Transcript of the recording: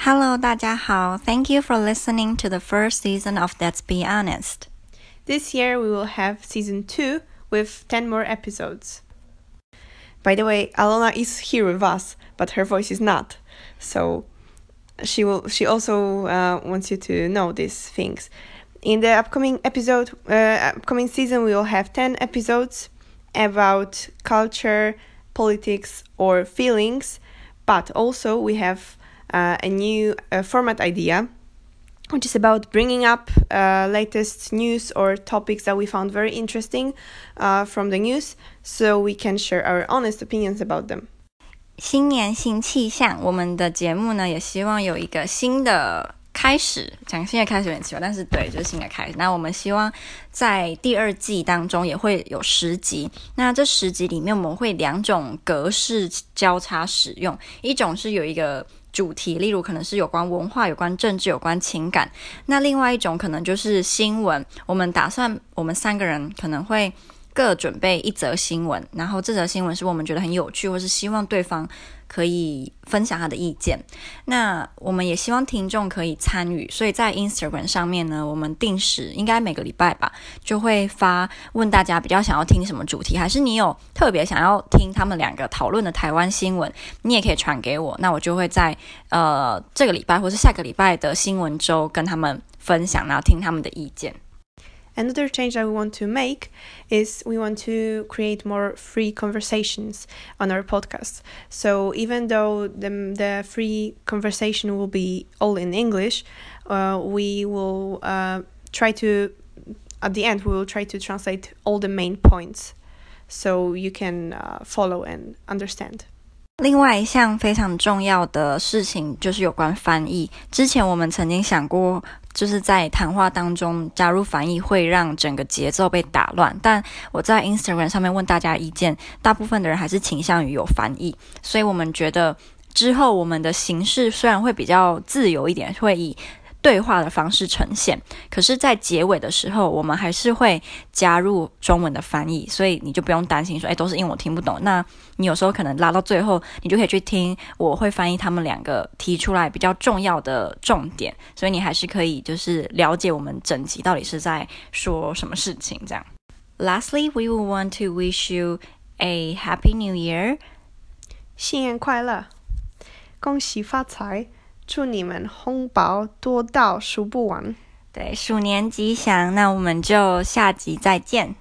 Hello，大家好。Thank you for listening to the first season of Let's Be Honest. This year we will have season two with 10 more episodes. By the way, Alona is here with us, but her voice is not. So she will she also uh, wants you to know these things. In the upcoming episode uh, upcoming season we will have 10 episodes about culture, politics or feelings, but also we have uh, a new uh, format idea which is about bringing up uh, latest news or topics that we found very interesting uh, from the news so we can share our honest opinions about them. 新年新气象，我们的节目呢也希望有一个新的开始。讲新的开始有点奇怪，但是对，就是新的开始。那我们希望在第二季当中也会有十集。那这十集里面，我们会两种格式交叉使用，一种是有一个。 主题，例如可能是有关文化、有关政治、有关情感。那另外一种可能就是新闻。我们打算，我们三个人可能会各准备一则新闻，然后这则新闻是我们觉得很有趣，或是希望对方。可以分享他的意见，那我们也希望听众可以参与，所以在 Instagram 上面呢，我们定时应该每个礼拜吧，就会发问大家比较想要听什么主题，还是你有特别想要听他们两个讨论的台湾新闻，你也可以传给我，那我就会在呃这个礼拜或是下个礼拜的新闻周跟他们分享，然后听他们的意见。Another change that we want to make is we want to create more free conversations on our podcast. So even though the, the free conversation will be all in English, uh, we will uh, try to, at the end, we will try to translate all the main points so you can uh, follow and understand. 另外一项非常重要的事情就是有关翻译。之前我们曾经想过，就是在谈话当中加入翻译会让整个节奏被打乱。但我在 Instagram 上面问大家意见，大部分的人还是倾向于有翻译。所以我们觉得之后我们的形式虽然会比较自由一点，会以。对话的方式呈现，可是，在结尾的时候，我们还是会加入中文的翻译，所以你就不用担心说，哎，都是英文我听不懂。那你有时候可能拉到最后，你就可以去听，我会翻译他们两个提出来比较重要的重点，所以你还是可以就是了解我们整集到底是在说什么事情。这样。Lastly, we will want to wish you a happy new year，新年快乐，恭喜发财。祝你们红包多到数不完。对，鼠年吉祥。那我们就下集再见。